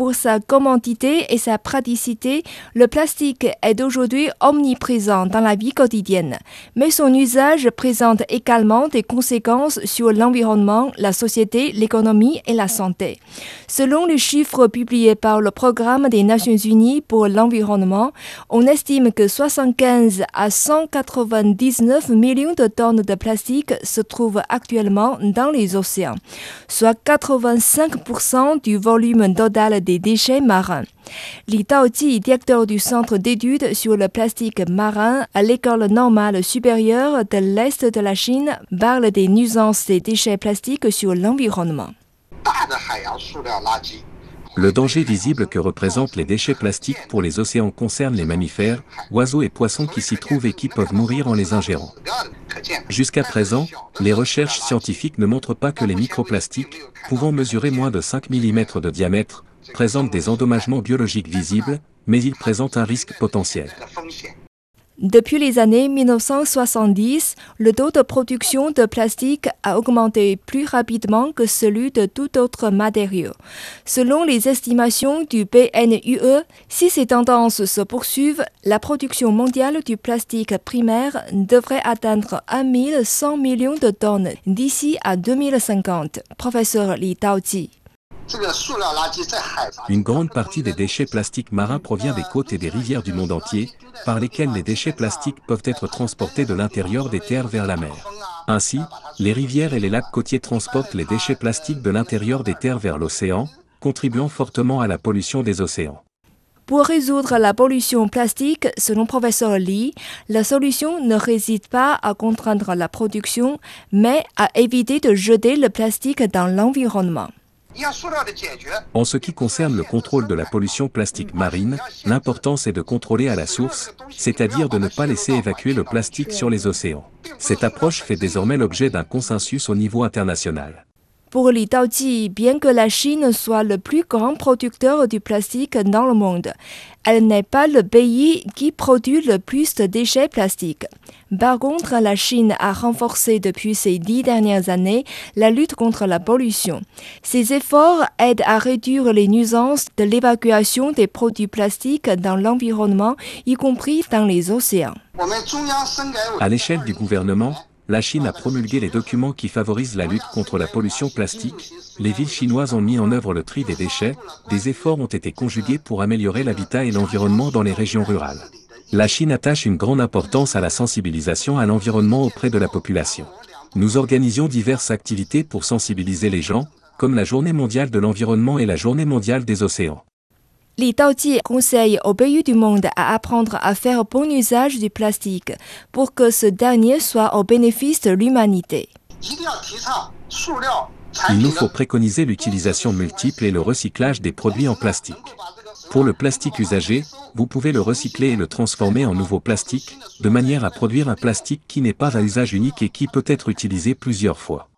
Pour sa commodité et sa praticité, le plastique est aujourd'hui omniprésent dans la vie quotidienne, mais son usage présente également des conséquences sur l'environnement, la société, l'économie et la santé. Selon les chiffres publiés par le Programme des Nations Unies pour l'environnement, on estime que 75 à 199 millions de tonnes de plastique se trouvent actuellement dans les océans, soit 85% du volume total des déchets marins. Li Daoji, directeur du Centre d'études sur le plastique marin à l'École normale supérieure de l'Est de la Chine, parle des nuisances des déchets plastiques sur l'environnement. Le danger visible que représentent les déchets plastiques pour les océans concerne les mammifères, oiseaux et poissons qui s'y trouvent et qui peuvent mourir en les ingérant. Jusqu'à présent, les recherches scientifiques ne montrent pas que les microplastiques, pouvant mesurer moins de 5 mm de diamètre, présentent des endommagements biologiques visibles, mais ils présentent un risque potentiel. Depuis les années 1970, le taux de production de plastique a augmenté plus rapidement que celui de tout autre matériau. Selon les estimations du PNUE, si ces tendances se poursuivent, la production mondiale du plastique primaire devrait atteindre 1100 millions de tonnes d'ici à 2050. Professeur Li Daoji. Une grande partie des déchets plastiques marins provient des côtes et des rivières du monde entier, par lesquelles les déchets plastiques peuvent être transportés de l'intérieur des terres vers la mer. Ainsi, les rivières et les lacs côtiers transportent les déchets plastiques de l'intérieur des terres vers l'océan, contribuant fortement à la pollution des océans. Pour résoudre la pollution plastique, selon professeur Li, la solution ne réside pas à contraindre la production, mais à éviter de jeter le plastique dans l'environnement. En ce qui concerne le contrôle de la pollution plastique marine, l'importance est de contrôler à la source, c'est-à-dire de ne pas laisser évacuer le plastique sur les océans. Cette approche fait désormais l'objet d'un consensus au niveau international. Pour Li bien que la Chine soit le plus grand producteur du plastique dans le monde, elle n'est pas le pays qui produit le plus de déchets plastiques. Par contre, la Chine a renforcé depuis ces dix dernières années la lutte contre la pollution. Ces efforts aident à réduire les nuisances de l'évacuation des produits plastiques dans l'environnement, y compris dans les océans. À l'échelle du gouvernement, la Chine a promulgué les documents qui favorisent la lutte contre la pollution plastique, les villes chinoises ont mis en œuvre le tri des déchets, des efforts ont été conjugués pour améliorer l'habitat et l'environnement dans les régions rurales. La Chine attache une grande importance à la sensibilisation à l'environnement auprès de la population. Nous organisions diverses activités pour sensibiliser les gens, comme la Journée mondiale de l'environnement et la Journée mondiale des océans. Li Daoji conseille aux pays du monde à apprendre à faire bon usage du plastique pour que ce dernier soit au bénéfice de l'humanité. Il nous faut préconiser l'utilisation multiple et le recyclage des produits en plastique. Pour le plastique usagé, vous pouvez le recycler et le transformer en nouveau plastique, de manière à produire un plastique qui n'est pas à usage unique et qui peut être utilisé plusieurs fois.